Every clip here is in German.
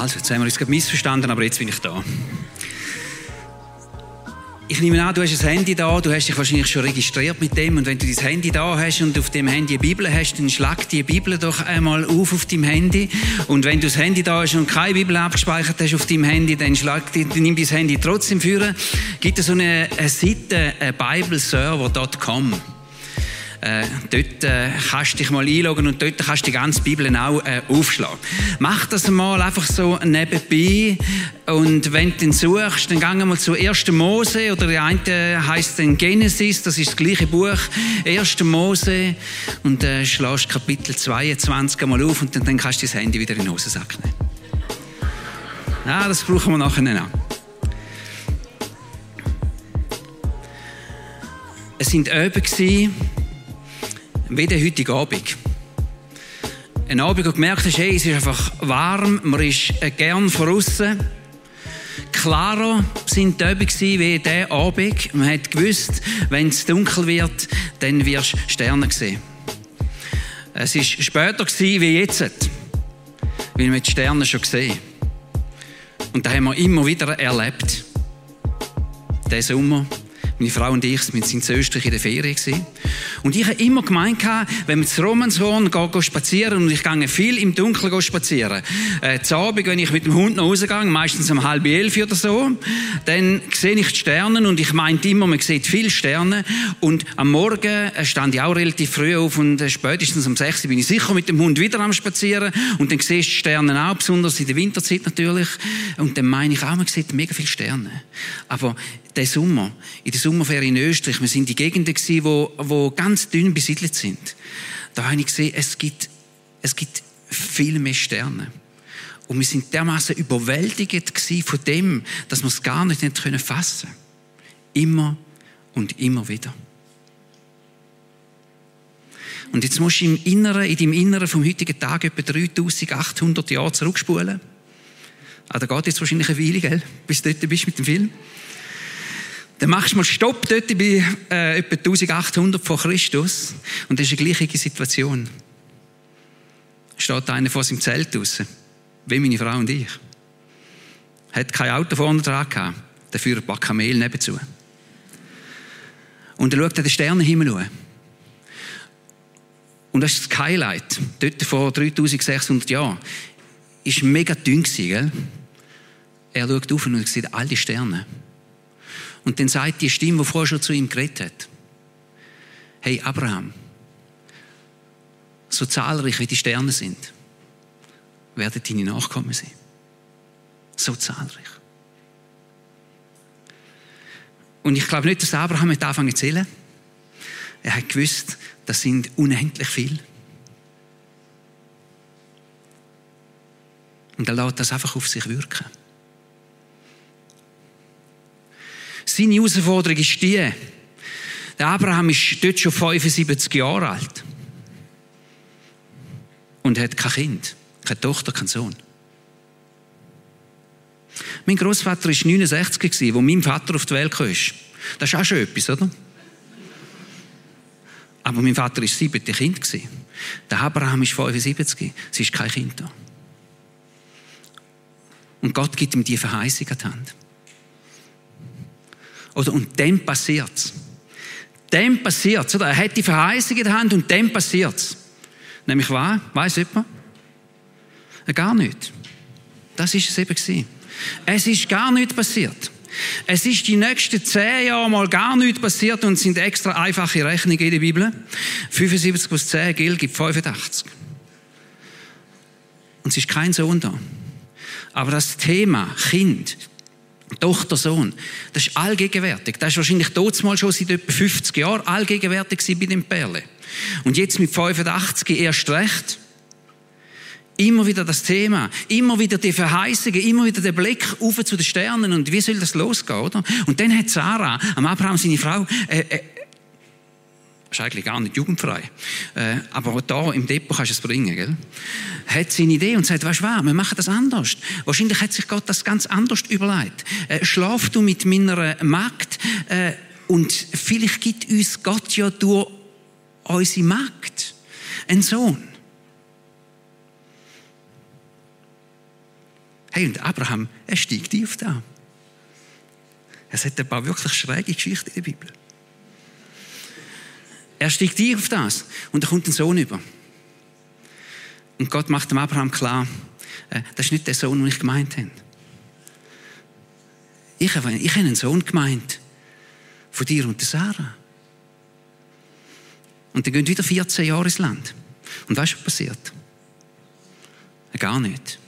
Also, jetzt haben wir uns gerade missverstanden, aber jetzt bin ich da. Ich nehme an, du hast ein Handy da, du hast dich wahrscheinlich schon registriert mit dem und wenn du dein Handy da hast und auf dem Handy eine Bibel hast, dann schlag die Bibel doch einmal auf auf deinem Handy und wenn du das Handy da hast und keine Bibel abgespeichert hast auf deinem Handy, dann schlag die, nimm dein Handy trotzdem führen. Gibt es so eine, eine Seite, bibleserver.com. Äh, dort äh, kannst du dich mal einloggen und dort kannst du die ganze Bibel auch äh, aufschlagen. Mach das mal einfach so nebenbei und wenn du den suchst, dann gehen wir zu 1. Mose oder der eine heißt dann Genesis, das ist das gleiche Buch, 1. Mose und äh, schlägst Kapitel 22 mal auf und dann, dann kannst du das Handy wieder in den Hosensack nehmen. Ja, das brauchen wir nachher noch. Es sind Öben wie der heutige Abend. Ein Abend, wo du gemerkt hast, hey, es ist einfach warm, man ist äh, gern von außen. Klarer sind die Abend wie dieser Abend. Man hat gewusst, wenn es dunkel wird, dann wirst du Sterne sehen. Es war später wie jetzt, weil wir die Sterne schon gesehen Und das haben wir immer wieder erlebt. Diesen Sommer. Meine Frau und ich wir sind in Österreich in der Ferien. Gewesen. Und ich habe immer gemeint, wenn wir zu Romanshorn gehen, spazieren, und ich gehe viel im Dunkeln spazieren, äh, zu Abend, wenn ich mit dem Hund nach Hause gehe, meistens um halb elf oder so, dann sehe ich die Sterne und ich meinte immer, man sieht viele Sterne. Und am Morgen äh, stand ich auch relativ früh auf und äh, spätestens um sechs bin ich sicher mit dem Hund wieder am Spazieren und dann siehst du die Sterne auch, besonders in der Winterzeit natürlich. Und dann meine ich auch, man sieht mega viele Sterne. Aber der Sommer, in der Sommerferien in Österreich, wir sind die Gegenden gewesen, wo, wo ganz dünn besiedelt sind. Da habe ich gesehen, es gibt, es gibt viel mehr Sterne. Und wir sind dermaßen überwältigt von dem, dass wir es gar nicht fassen können Immer und immer wieder. Und jetzt musst du im Inneren, in deinem Inneren vom heutigen Tag etwa 3800 Jahre zurückspulen. Ah, da geht jetzt wahrscheinlich eine Weile, gell? bis du dort bist mit dem Film. Dann machst du mal Stopp dort bei äh, etwa 1800 vor Christus und das ist eine gleiche Situation. Steht einer vor seinem Zelt draussen, wie meine Frau und ich. Hat kein Auto vorne dran gehabt, dafür ein paar Kamel nebenzu. Und er schaut den Sternenhimmel an. Und das ist das Highlight. Dort vor 3600 Jahren. Ist mega dünn gewesen, gell? Er schaut auf und sieht all die Sterne. Und dann sagt die Stimme, die vorher schon zu ihm geredet hat, hey Abraham, so zahlreich wie die Sterne sind, werden deine Nachkommen sein. So zahlreich. Und ich glaube nicht, dass Abraham hat angefangen zu zählen. Er hat gewusst, das sind unendlich viel. Und er lässt das einfach auf sich wirken. Seine Herausforderung ist die, der Abraham ist dort schon 75 Jahre alt und hat kein Kind, keine Tochter, keinen Sohn. Mein Großvater war 69, wo mein Vater auf die Welt kam. Das ist auch schon etwas, oder? Aber mein Vater war siebte Kind. Der Abraham ist 75. Es ist kein Kind da. Und Gott gibt ihm die Verheißung an die Hand. Oder, und dann passiert's. Dann passiert's. Oder? Er hat die Verheißung in der Hand und dann passiert's. Nämlich was? Weiß jemand? Äh, gar nicht. Das ist es eben gewesen. Es ist gar nicht passiert. Es ist die nächsten zehn Jahre mal gar nichts passiert und sind extra einfache Rechnungen in der Bibel. 75 plus 10 gilt, gibt 85. Und es ist kein Sohn da. Aber das Thema Kind, Tochter, Sohn. Das ist allgegenwärtig. Das ist wahrscheinlich mal schon seit etwa 50 Jahren allgegenwärtig bei den Perle. Und jetzt mit 85 erst recht. Immer wieder das Thema, immer wieder die Verheißungen, immer wieder der Blick auf zu den Sternen und wie soll das losgehen, oder? Und dann hat Sarah, am Abraham seine Frau, äh, äh, ist eigentlich gar nicht jugendfrei. Äh, aber da im Depot kannst du es bringen, gell? Hat seine Idee und sagt, weißt du was, wir machen das anders. Wahrscheinlich hat sich Gott das ganz anders überlegt. Äh, schlaf du mit meiner Magd äh, und vielleicht gibt uns Gott ja durch unsere Magd einen Sohn. Hey, und Abraham, er steigt auf da. Es hat ein paar wirklich schräge Geschichten in der Bibel. Er steigt auf das und da kommt ein Sohn über. Und Gott macht dem Abraham klar, äh, das ist nicht der Sohn, den ich gemeint habe. Ich habe, einen Sohn gemeint. Von dir und der Sarah. Und dann gehen wieder 14 Jahre ins Land. Und weißt du, was passiert? Gar nicht.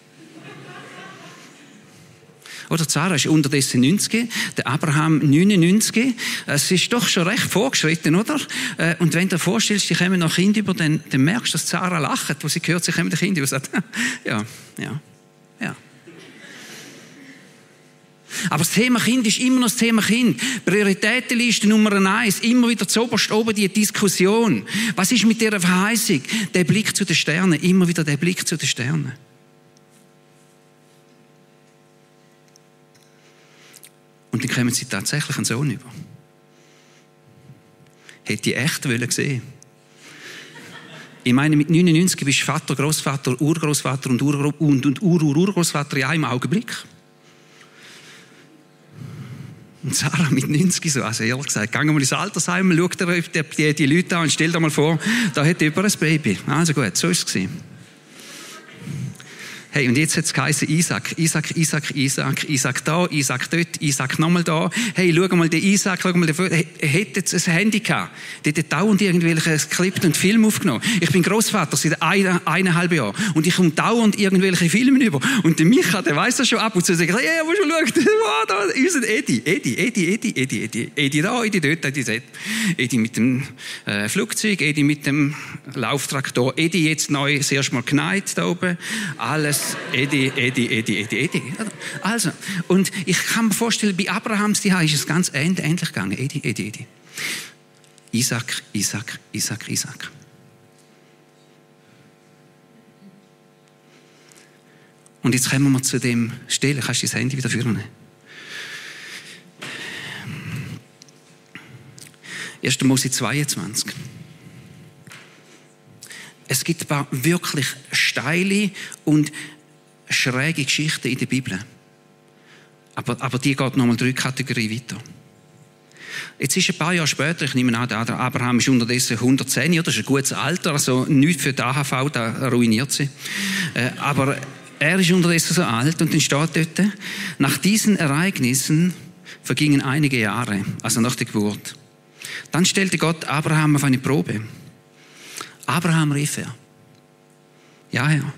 Oder Sarah ist unterdessen 90, der Abraham 99. Es ist doch schon recht vorgeschritten, oder? Äh, und wenn du dir vorstellst, die kommen noch Kinder über, dann, dann merkst du, dass Sarah lacht, wo sie hört, sie kommen die Kinder und sagt, ja, ja, ja. Aber das Thema Kind ist immer noch das Thema Kind. Prioritätenliste Nummer eins, immer wieder zuoberst oben die Diskussion. Was ist mit dieser Verheißung? Der Blick zu den Sternen, immer wieder der Blick zu den Sternen. Und dann kommen sie tatsächlich einen Sohn über. Hätte ich echt wollen sehen. Ich meine, mit 99 bist du Vater, Großvater, Urgroßvater und Ur- und, und Ur-Ur-Urgroßvater in einem Augenblick. Und Sarah mit 90 so, also ehrlich gesagt, wir mal ins Altersheim, schau dir die, die Leute an und stell dir mal vor, da hat jemand ein Baby. Also gut, so ist es. Hey, und jetzt hat es geheißen Isaac, Isaac, Isaac, Isaac, Isaac da, Isaac dort, Isaac nochmal da. Hey, schau mal den Isaac, schau mal den Er hätte jetzt ein Handy gehabt. Der hat dauernd irgendwelche Skripte und Filme aufgenommen. Ich bin Großvater seit eine, eineinhalb Jahren. Und ich komme dauernd irgendwelche Filme über. Und der Micha, der weiss das schon ab und zu. sagt, ja, musst du schauen, wow, da ein Edi, Edi, Edi, Edi, Edi, Edi, Edi da, Edi dort, Edi dort. Edi mit dem äh, Flugzeug, Edi mit dem Lauftraktor, Edi jetzt neu, das erste Mal geneigt da oben. Alles Edi, Edi, Edi, Edi, Edi. Also, und ich kann mir vorstellen, bei Abrahams die ist es ganz ähnlich gegangen. Edi, Edi, Edi. Isaac, Isaac, Isaac, Isaac. Und jetzt kommen wir zu dem Stellen. Kannst du das Handy wieder führen? 1. Mose 22. Es gibt ein paar wirklich steile und schräge Geschichten in der Bibel. Aber, aber die geht nochmal drei Kategorien weiter. Jetzt ist ein paar Jahre später, ich nehme an, der Abraham ist unterdessen 110, oder? das ist ein gutes Alter, also nichts für die AHV, da ruiniert sie. Äh, aber er ist unterdessen so alt und dann steht dort, nach diesen Ereignissen vergingen einige Jahre, also nach der Geburt. Dann stellte Gott Abraham auf eine Probe. Abraham rief er. Ja, Herr.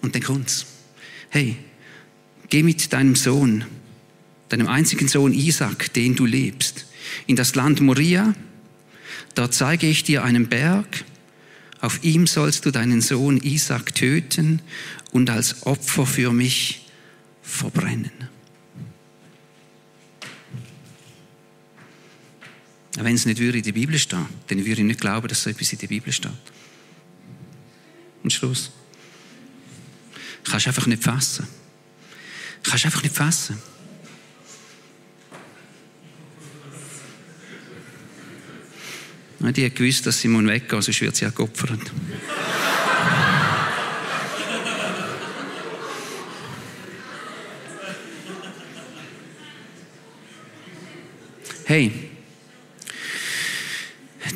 Und dann kommt's. Hey, geh mit deinem Sohn, deinem einzigen Sohn Isaac, den du lebst, in das Land Moria. Dort zeige ich dir einen Berg. Auf ihm sollst du deinen Sohn Isaac töten und als Opfer für mich verbrennen. Wenn es nicht würde in der Bibel stehen, dann würde ich nicht glauben, dass so etwas in der Bibel steht. Und Schluss. Kannst einfach nicht fassen. Kannst einfach nicht fassen. Die hat gewusst, dass sie weggehen muss, sonst wird sie auch geopfert. Hey,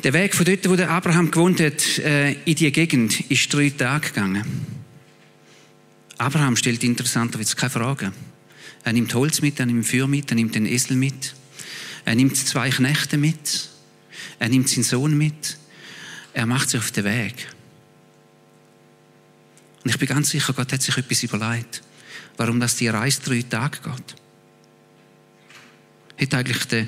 der Weg von dort, wo der Abraham gewohnt hat, äh, in die Gegend, ist drei Tage gegangen. Abraham stellt interessanterweise keine Fragen. Er nimmt Holz mit, er nimmt Feuer mit, er nimmt den Esel mit. Er nimmt zwei Knechte mit. Er nimmt seinen Sohn mit. Er macht sich auf den Weg. Und ich bin ganz sicher, Gott hat sich etwas überlegt, warum das die Reise drei Tage geht. Hätte eigentlich der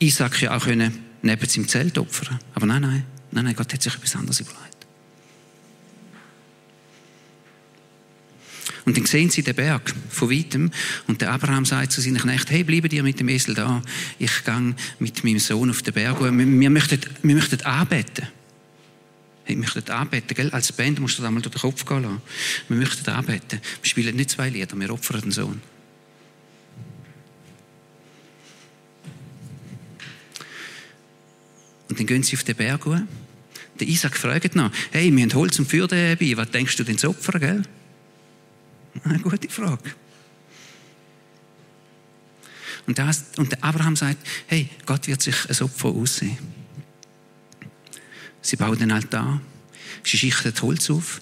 Isaac ja auch können neben seinem Zelt opfern Aber nein, nein, nein, nein, Gott hat sich etwas anderes überlegt. Und dann sehen sie den Berg von weitem und der Abraham sagt zu seinen Knechten, hey, bleibe dir mit dem Esel da, ich gehe mit meinem Sohn auf den Berg. Wir, möchten, wir möchten anbeten. Hey, wir möchten anbeten, gell? Als Band musst du da mal durch den Kopf gehen lassen. Wir möchten anbeten. Wir spielen nicht zwei Lieder, wir opfern den Sohn. Und dann gehen sie auf den Berg hoch. Der Isaac fragt noch, hey, wir haben Holz und Feuer dabei, was denkst du denn zu opfern, gell? Eine gute Frage. Und, das, und Abraham sagt, hey, Gott wird sich ein Opfer aussehen. Sie bauen den Altar, sie schichten Holz auf,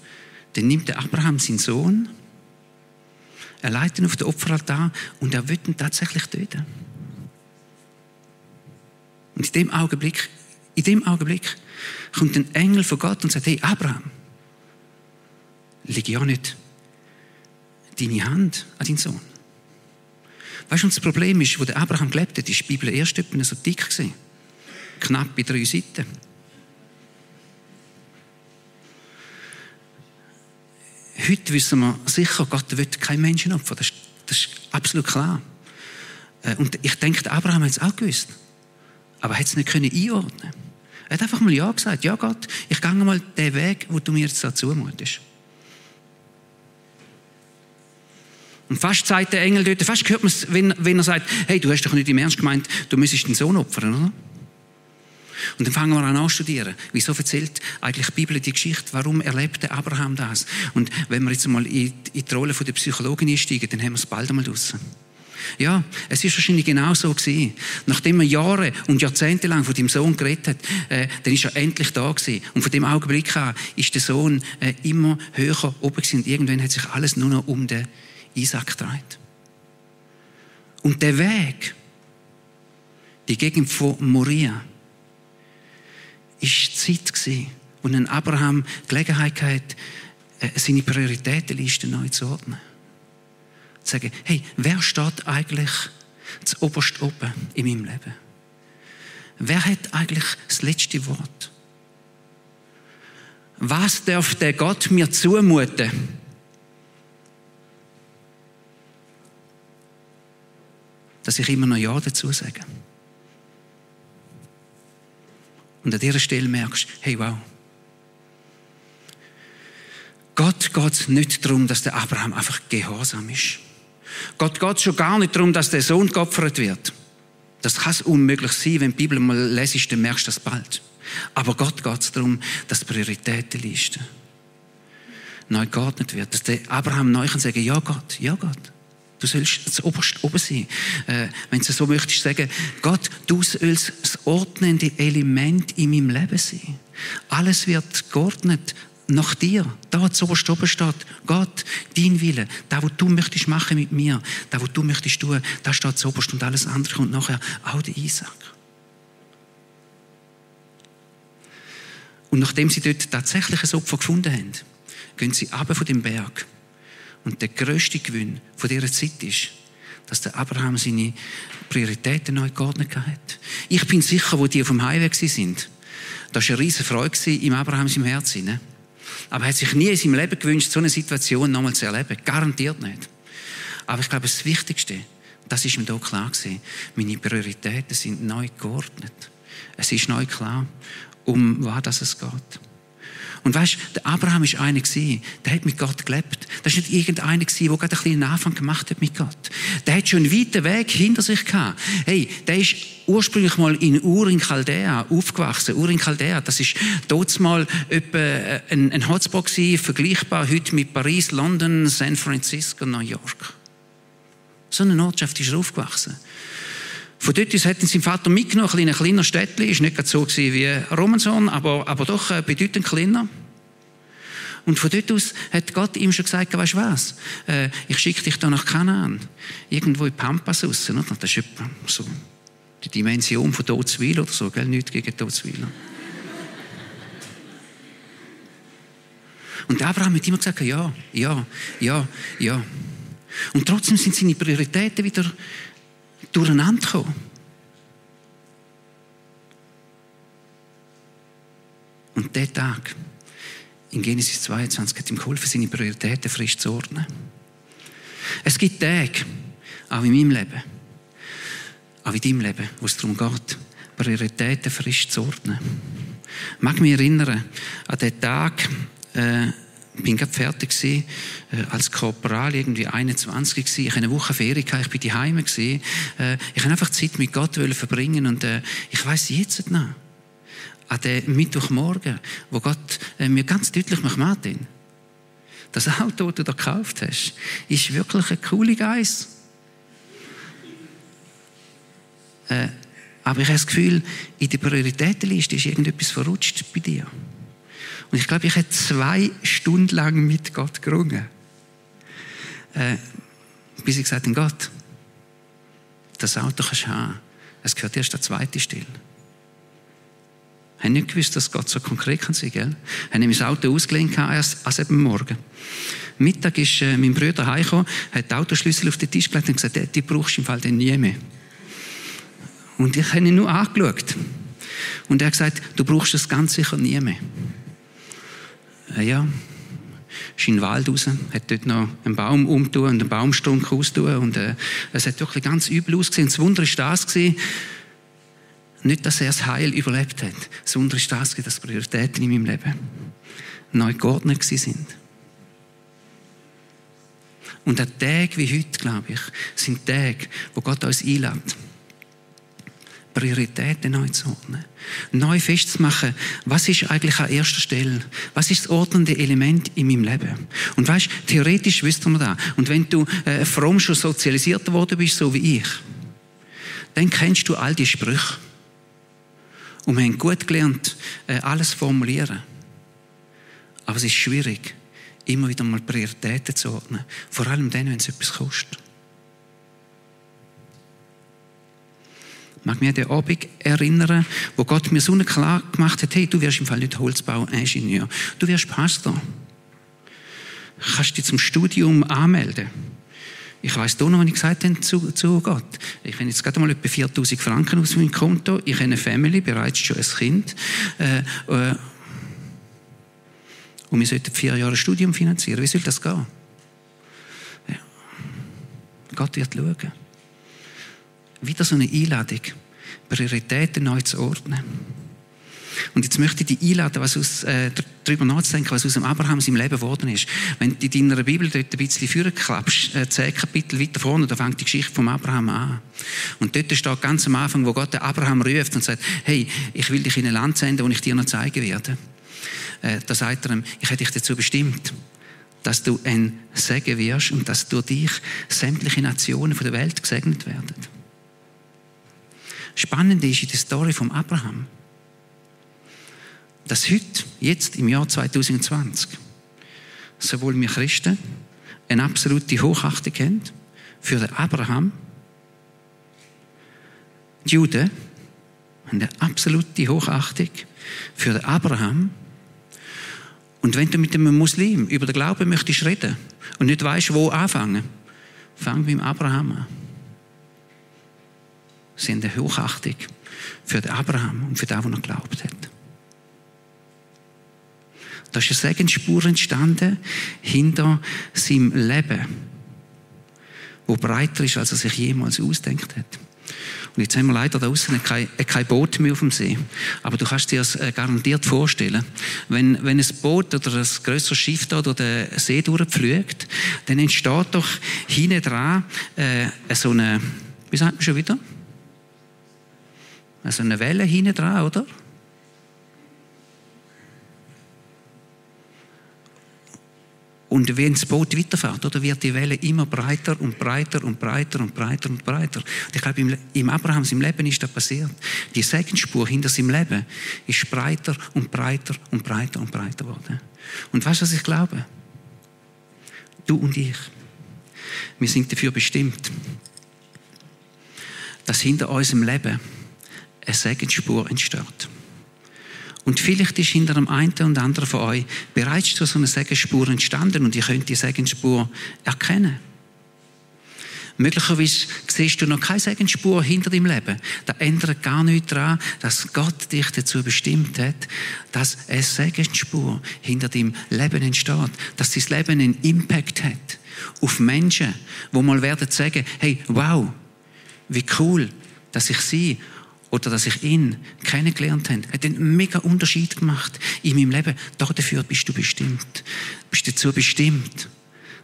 dann nimmt der Abraham seinen Sohn, er leitet ihn auf den Opferaltar und er wird ihn tatsächlich töten. Und in dem Augenblick, in dem Augenblick kommt ein Engel von Gott und sagt, hey Abraham, leg ja nicht deine Hand an deinen Sohn. Weißt du, das Problem ist, wo der Abraham gelebt hat, ist die Bibel erst etwa so dick gewesen. Knapp bei drei Seiten. Heute wissen wir sicher, Gott will kein Menschenopfer. Das, das ist absolut klar. Äh, und ich denke, Abraham hat es auch gewusst. Aber er hat es nicht können einordnen Er hat einfach mal Ja gesagt. Ja, Gott, ich gehe mal den Weg, wo du mir jetzt da zumutest. Und fast sagt der Engel dort, fast hört man es, wenn, wenn er sagt, hey, du hast doch nicht im Ernst gemeint, du müsstest den Sohn opfern, oder? Und dann fangen wir an anzustudieren. Wieso erzählt eigentlich die Bibel die Geschichte? Warum erlebte Abraham das? Und wenn wir jetzt mal in, in die Rolle der Psychologin einsteigen, dann haben wir es bald einmal draussen. Ja, es ist wahrscheinlich genau so gewesen. Nachdem er Jahre und Jahrzehnte lang von dem Sohn geredet hat, äh, dann ist er endlich da gewesen. Und von dem Augenblick an ist der Sohn äh, immer höher oben gewesen. Und irgendwann hat sich alles nur noch um den Isaac gedreht. Und der Weg, die Gegend von Moria, ist Zeit gewesen, ein Abraham Gelegenheit hatte, äh, seine Prioritätenliste neu zu ordnen. Sagen, hey, wer steht eigentlich zu oberst oben in meinem Leben? Wer hat eigentlich das letzte Wort? Was darf der Gott mir zumuten? Dass ich immer noch Ja dazu sage. Und an dieser Stelle merkst du, hey, wow. Gott geht es nicht darum, dass der Abraham einfach gehorsam ist. Gott geht schon gar nicht darum, dass der Sohn geopfert wird. Das kann unmöglich sein, wenn die Bibel mal lesest, dann merkst du das bald. Aber Gott geht es darum, dass die Prioritätenliste neu geordnet wird. Dass der Abraham neu kann sagen, ja Gott, ja Gott. Du sollst das oberst oben sein. Äh, wenn du so möchtest sagen, Gott, du sollst das ordnende Element in meinem Leben sein. Alles wird geordnet nach dir. Da zu oberst oben steht, Gott, dein Wille, da, was du möchtest machen mit mir, da, was du möchtest tun, da steht zu oberst und alles andere kommt nachher, auch der Isaac. Und nachdem sie dort tatsächlich ein Opfer gefunden haben, gehen sie ab von dem Berg und der größte Gewinn von dieser Zeit ist, dass der Abraham seine Prioritäten neu geordnet hat. Ich bin sicher, wo die auf dem Highway sind. Da war eine riesige Freude im Abraham im Herzen. Aber er hat sich nie in seinem Leben gewünscht, so eine Situation nochmal zu erleben. Garantiert nicht. Aber ich glaube, das Wichtigste, das ist mir hier klar gewesen. Meine Prioritäten sind neu geordnet. Es ist neu klar, um was es geht. Und weißt, der Abraham ist einer gewesen, der hat mit Gott gelebt. Das ist nicht irgendeiner gewesen, der gerade einen kleinen Anfang gemacht hat mit Gott. Der hat schon einen weiten Weg hinter sich gehabt. Hey, der ist ursprünglich mal in Ur in Chaldea aufgewachsen. Ur in Chaldea, das ist dort mal etwa äh, ein, ein Hotspot gewesen, vergleichbar heute mit Paris, London, San Francisco, New York. So eine Ortschaft ist er aufgewachsen. Von dort aus hat sein Vater mitgenommen, ein kleiner Städtchen, ist nicht so wie Romanson, aber, aber doch äh, bedeutend kleiner. Und von dort aus hat Gott ihm schon gesagt, weißt du was, äh, ich schicke dich da nach Kanaan, irgendwo in Pampas raus, oder? das ist so die Dimension von Todswil oder so, gell? nichts gegen Todswil. Und Abraham hat immer gesagt, ja, ja, ja, ja. Und trotzdem sind seine Prioritäten wieder durcheinander gekommen. Und der Tag in Genesis 22 hat ihm geholfen, seine Prioritäten frisch zu ordnen. Es gibt Tage, auch in meinem Leben, auch in deinem Leben, wo es darum geht, Prioritäten frisch zu ordnen. Ich mag mich erinnern an den Tag, äh, bin gerade fertig gewesen, äh, als Korporal, irgendwie 21 gewesen. Ich hatte eine Woche Ferien ich bin die Heime gewesen. Äh, ich habe einfach Zeit mit Gott verbringen und äh, ich weiß jetzt noch, an dem Mittwochmorgen, wo Gott äh, mir ganz deutlich macht, Martin, Das Auto, das du da gekauft hast, ist wirklich eine coole Geiss. Äh, aber ich habe das Gefühl, in der Prioritätenliste ist irgendetwas verrutscht bei dir. Und ich glaube, ich habe zwei Stunden lang mit Gott gerungen. Äh, bis ich gesagt habe, Gott, das Auto kannst du haben. Es gehört erst der zweite Stelle. Ich habe nicht gewusst, dass Gott so konkret kann sein kann. Ich habe mein Auto ausgelehnt, erst als eben Morgen. Mittag ist äh, mein Bruder heimgekommen, hat den Autoschlüssel auf den Tisch gelegt und gesagt, die brauchst du im Fall nie mehr. Und ich habe ihn nur angeschaut. Und er hat gesagt, du brauchst das ganz sicher nie mehr. Ja, ist in den Wald raus, hat dort noch einen Baum umtun und einen Baumstrunk austun und äh, es hat wirklich ganz übel ausgesehen. Das Wunder ist das gewesen, nicht, dass er das Heil überlebt hat. Das Wunder ist das gewesen, dass Prioritäten in meinem Leben neu geordnet sind. Und an Tage wie heute, glaube ich, sind Tage, wo Gott uns einlädt Prioritäten neu zu ordnen. Neu festzumachen, was ist eigentlich an erster Stelle? Was ist das ordnende Element in meinem Leben? Und weißt, theoretisch wüsste man da. Und wenn du äh, fromm schon sozialisiert worden bist, so wie ich, dann kennst du all die Sprüche. Und wir haben gut gelernt, äh, alles formulieren. Aber es ist schwierig, immer wieder mal Prioritäten zu ordnen. Vor allem dann, wenn es etwas kostet. Mag mich an den Abend erinnern, wo Gott mir so klar gemacht hat, hey, du wirst im Fall nicht Holzbauingenieur, du wirst Pastor. Kannst dich zum Studium anmelden. Ich weiss da noch, was ich gesagt habe zu, zu Gott. Ich habe jetzt gerade mal etwa 4000 Franken aus meinem Konto. Ich habe eine Family, bereits schon ein Kind. Äh, äh, und wir sollten vier Jahre Studium finanzieren. Wie soll das gehen? Ja. Gott wird schauen wieder so eine Einladung, Prioritäten neu zu ordnen. Und jetzt möchte ich dich einladen, was aus, äh, darüber nachzudenken, was aus dem Abraham im Leben geworden ist. Wenn du in deiner Bibel dort ein bisschen vorklappst, äh, zehn Kapitel weiter vorne, da fängt die Geschichte vom Abraham an. Und dort steht ganz am Anfang, wo Gott den Abraham ruft und sagt, hey, ich will dich in ein Land senden, wo ich dir noch zeigen werde. Äh, da sagt er ihm, ich hätte dich dazu bestimmt, dass du ein Segen wirst und dass durch dich sämtliche Nationen der Welt gesegnet werden. Spannend ist in der Story von Abraham, dass heute, jetzt im Jahr 2020, sowohl wir Christen eine absolute Hochachtung haben für den Abraham, die Juden haben eine absolute Hochachtung für den Abraham. Und wenn du mit einem Muslim über den Glauben möchtest reden und nicht weißt, wo anfangen, fang beim Abraham an. Haben eine Hochachtung für den Abraham und für den, der er geglaubt hat. Da ist eine Segensspur entstanden hinter seinem Leben, wo breiter ist, als er sich jemals ausdenkt hat. Und jetzt haben wir leider da draußen kein, kein Boot mehr auf dem See. Aber du kannst dir das äh, garantiert vorstellen. Wenn, wenn ein Boot oder ein grösseres Schiff da durch den See durchpflügt, dann entsteht doch hinten dran äh, so eine, wie sagt man schon wieder? Also eine Welle hinten dran, oder? Und wenn das Boot weiterfährt, oder, wird die Welle immer breiter und breiter und breiter und breiter und breiter. Und ich glaube, im, im Abraham, im Leben ist das passiert. Die Segensspur hinter seinem Leben ist breiter und breiter und breiter und breiter geworden. Und weißt du, was ich glaube? Du und ich, wir sind dafür bestimmt, dass hinter unserem Leben eine Segensspur entsteht. Und vielleicht ist hinter dem einen und anderen von euch bereits so eine Segensspur entstanden und ihr könnt die Segensspur erkennen. Möglicherweise siehst du noch keine Segensspur hinter deinem Leben. Da ändert gar nichts daran, dass Gott dich dazu bestimmt hat, dass eine Segensspur hinter deinem Leben entsteht. Dass dein Leben einen Impact hat auf Menschen, wo mal werden sagen, hey, wow, wie cool, dass ich sie oder dass ich ihn kennengelernt habe, hat einen mega Unterschied gemacht in meinem Leben. Dafür bist du bestimmt. Bist dazu bestimmt,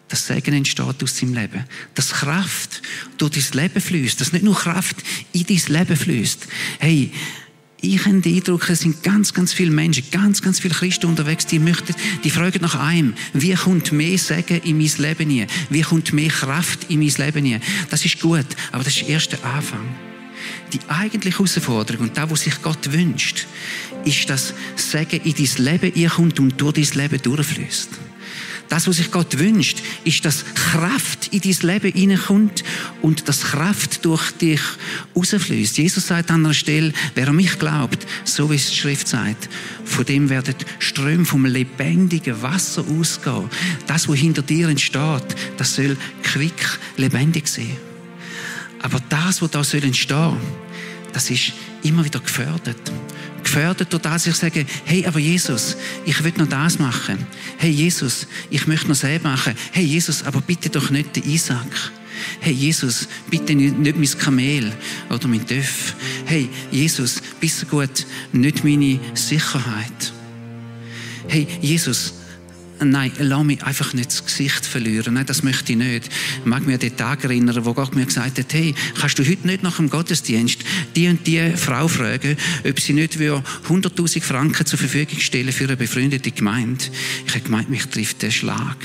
dass Segen entsteht aus deinem Leben. Dass Kraft durch dein Leben fließt. Dass nicht nur Kraft in dein Leben fließt. Hey, ich habe den Eindruck, es sind ganz, ganz viele Menschen, ganz, ganz viele Christen unterwegs, die möchten, die fragen nach einem, wie kommt mehr Segen in mein Leben hier? Wie kommt mehr Kraft in mein Leben hier? Das ist gut, aber das ist erst der Anfang. Die eigentliche Herausforderung und das, was sich Gott wünscht, ist, dass Segen in dein Leben kommt und durch dein Leben durchfließt. Das, was sich Gott wünscht, ist, dass Kraft in dein Leben hineinkommt und dass Kraft durch dich rausfließt. Jesus sagt an einer Stelle, wer an mich glaubt, so wie es die Schrift sagt, von dem werden Ströme vom lebendigen Wasser ausgehen. Das, was hinter dir entsteht, das soll quick lebendig sein. Aber das, was da soll entstehen, das ist immer wieder gefördert gefördert durch das, ich sage, hey, aber Jesus, ich will noch das machen. Hey, Jesus, ich möchte noch selber machen. Hey, Jesus, aber bitte doch nicht den Isaac. Hey, Jesus, bitte nicht, mein Kamel oder mein Töff. Hey, Jesus, bist du gut, nicht meine Sicherheit. Hey, Jesus, nein, lass mich einfach nicht das Gesicht verlieren. Nein, das möchte ich nicht. Ich mag mich an den Tag erinnern, wo Gott mir gesagt hat, hey, kannst du heute nicht nach dem Gottesdienst die und die Frau fragen, ob sie nicht 100.000 Franken zur Verfügung stellen für eine befreundete Gemeinde? Ich habe gemeint, mich trifft der Schlag.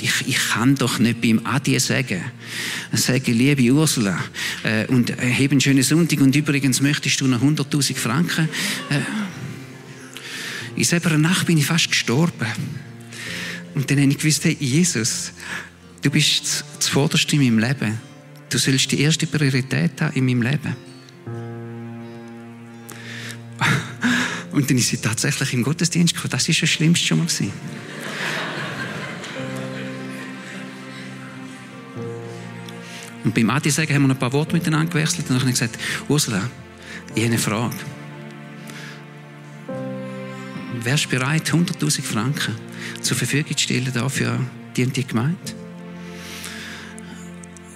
Ich, ich kann doch nicht beim Adi sagen, sagen, liebe Ursula, äh, und äh, hab einen schönen Sonntag und übrigens möchtest du noch 100.000 Franken? Äh, in selber Nacht bin ich fast gestorben. Und dann habe ich gewusst, hey, Jesus, du bist zuvorderst in meinem Leben. Du sollst die erste Priorität haben in meinem Leben. Und dann ist sie tatsächlich im Gottesdienst gekommen. Das ist das Schlimmste schon mal. Gewesen. Und beim Adi sagen haben wir noch ein paar Worte miteinander gewechselt. Und dann habe ich gesagt, Ursula, ich habe eine Frage. Wärst du bereit, 100.000 Franken zur Verfügung zu stellen dafür die und die Gemeinde?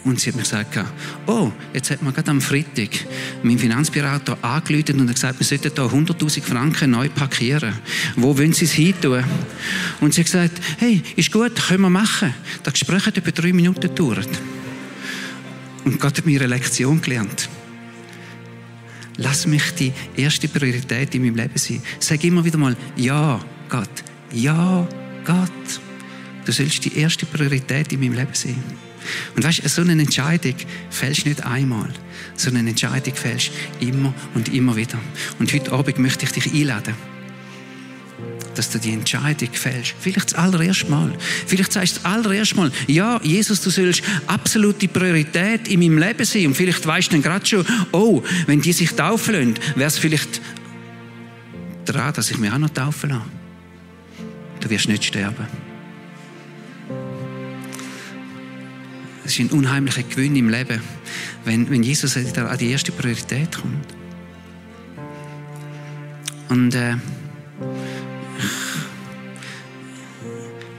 Und sie hat mir gesagt, oh, jetzt hat man gerade am Freitag mein Finanzberater angerufen und hat gesagt, wir sollten da 100.000 Franken neu parkieren. Wo wollen Sie es hin tun? Und sie hat gesagt, hey, ist gut, können wir machen. Das Gespräch hat etwa drei Minuten gedauert. Und Gott hat mir eine Lektion gelernt. Lass mich die erste Priorität in meinem Leben sein. Sag immer wieder mal, ja, Gott, ja, Gott. Du sollst die erste Priorität in meinem Leben sein. Und weißt, so eine Entscheidung fällst nicht einmal. So eine Entscheidung fällst immer und immer wieder. Und heute Abend möchte ich dich einladen dass du die Entscheidung fällst. Vielleicht das allererste Mal. Vielleicht sagst du das allererste Mal, ja, Jesus, du sollst absolute Priorität in meinem Leben sein. Und vielleicht weißt du dann gerade schon, oh, wenn die sich taufen lassen, wäre es vielleicht daran, dass ich mich auch noch taufen lasse. Du wirst nicht sterben. Es ist ein unheimlicher Gewinn im Leben, wenn, wenn Jesus an die erste Priorität kommt. Und äh,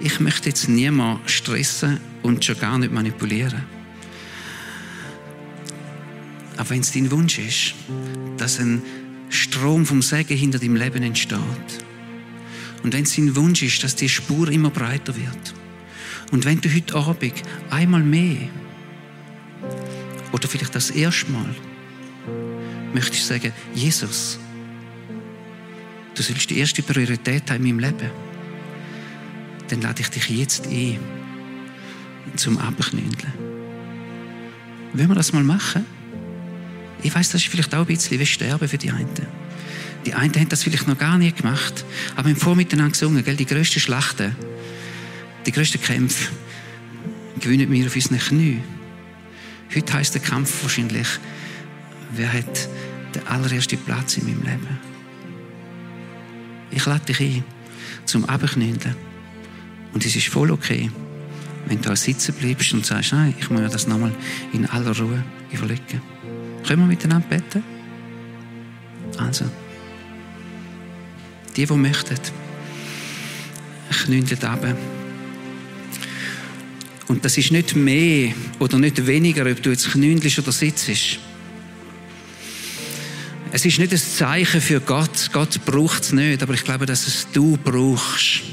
ich möchte jetzt niemanden stressen und schon gar nicht manipulieren. Aber wenn es dein Wunsch ist, dass ein Strom vom Segen hinter deinem Leben entsteht, und wenn es dein Wunsch ist, dass die Spur immer breiter wird, und wenn du heute Abend einmal mehr oder vielleicht das erste Mal möchtest sagen, Jesus, du sollst die erste Priorität haben in meinem Leben dann lade ich dich jetzt ein zum Abknündeln. Wollen wir das mal machen? Ich weiß, das ist vielleicht auch ein bisschen wie Sterben für die einen. Die einen haben das vielleicht noch gar nicht gemacht, aber im Vormiteinander gesungen, gell? die grössten Schlachten, die grössten Kämpfe gewinnen wir auf unseren Knien. Heute heisst der Kampf wahrscheinlich, wer hat den allerersten Platz in meinem Leben? Ich lade dich ein zum Abknündeln. Und es ist voll okay, wenn du da sitzen bleibst und sagst, nein, ich muss mir das nochmal in aller Ruhe überlegen. Können wir miteinander beten? Also, die, die möchten, knündeln ab. Und das ist nicht mehr oder nicht weniger, ob du jetzt knündelst oder sitzt. Es ist nicht ein Zeichen für Gott. Gott braucht es nicht, aber ich glaube, dass es du brauchst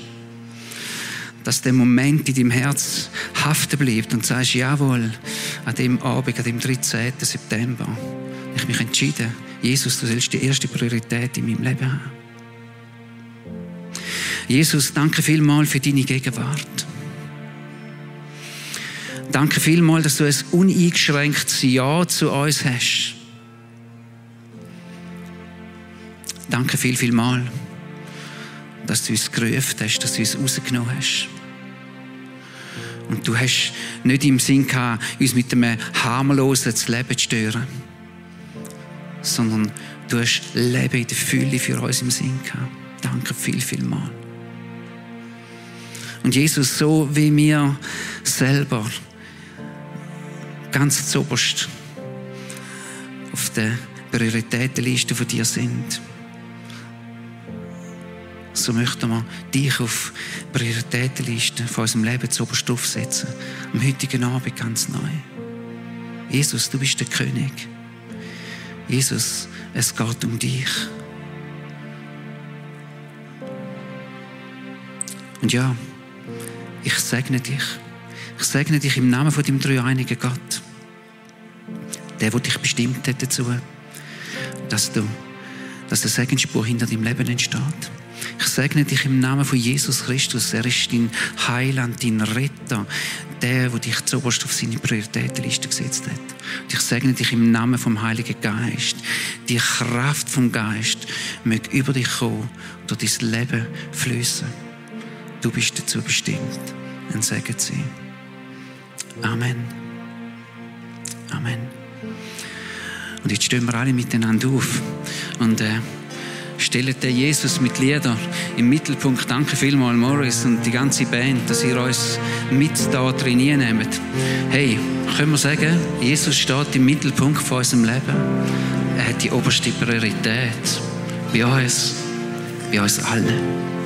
dass der Moment in deinem Herz haften bleibt und sagst, jawohl, an dem Abend, an dem 13. September, ich mich entschieden, Jesus, du sollst die erste Priorität in meinem Leben haben. Jesus, danke vielmals für deine Gegenwart. Danke vielmals, dass du ein uneingeschränktes Ja zu uns hast. Danke viel, viel mal, dass du uns gerufen hast, dass du uns rausgenommen hast. Und du hast nicht im Sinn gehabt, uns mit einem harmlosen Leben zu stören, sondern du hast Leben in der Fülle für uns im Sinn gehabt. Danke viel, viel mal. Und Jesus, so wie wir selber ganz zuoberst auf der Prioritätenliste von dir sind, so möchten wir dich auf Prioritätenliste von unserem Leben zu oberst aufsetzen. Am heutigen Abend ganz neu. Jesus, du bist der König. Jesus, es geht um dich. Und ja, ich segne dich. Ich segne dich im Namen von dem dreieinigen Gott. Der, der dich bestimmt hat dazu, dass du, dass der Segensspur hinter deinem Leben entsteht. Ich segne dich im Namen von Jesus Christus. Er ist dein Heiland, dein Retter, der, der dich zuoberst auf seine Prioritätenliste gesetzt hat. Und ich segne dich im Namen vom Heiligen Geist. Die Kraft vom Geist möge über dich kommen und durch dein Leben fließen. Du bist dazu bestimmt, ein Segen zu sein. Amen. Amen. Und jetzt stehen wir alle miteinander auf und äh, stellen den Jesus mit Liedern im Mittelpunkt. Danke vielmals, Morris und die ganze Band, dass ihr uns mit da trainieren nehmt. Hey, können wir sagen, Jesus steht im Mittelpunkt von unserem Leben. Er hat die oberste Priorität bei uns, bei uns allen.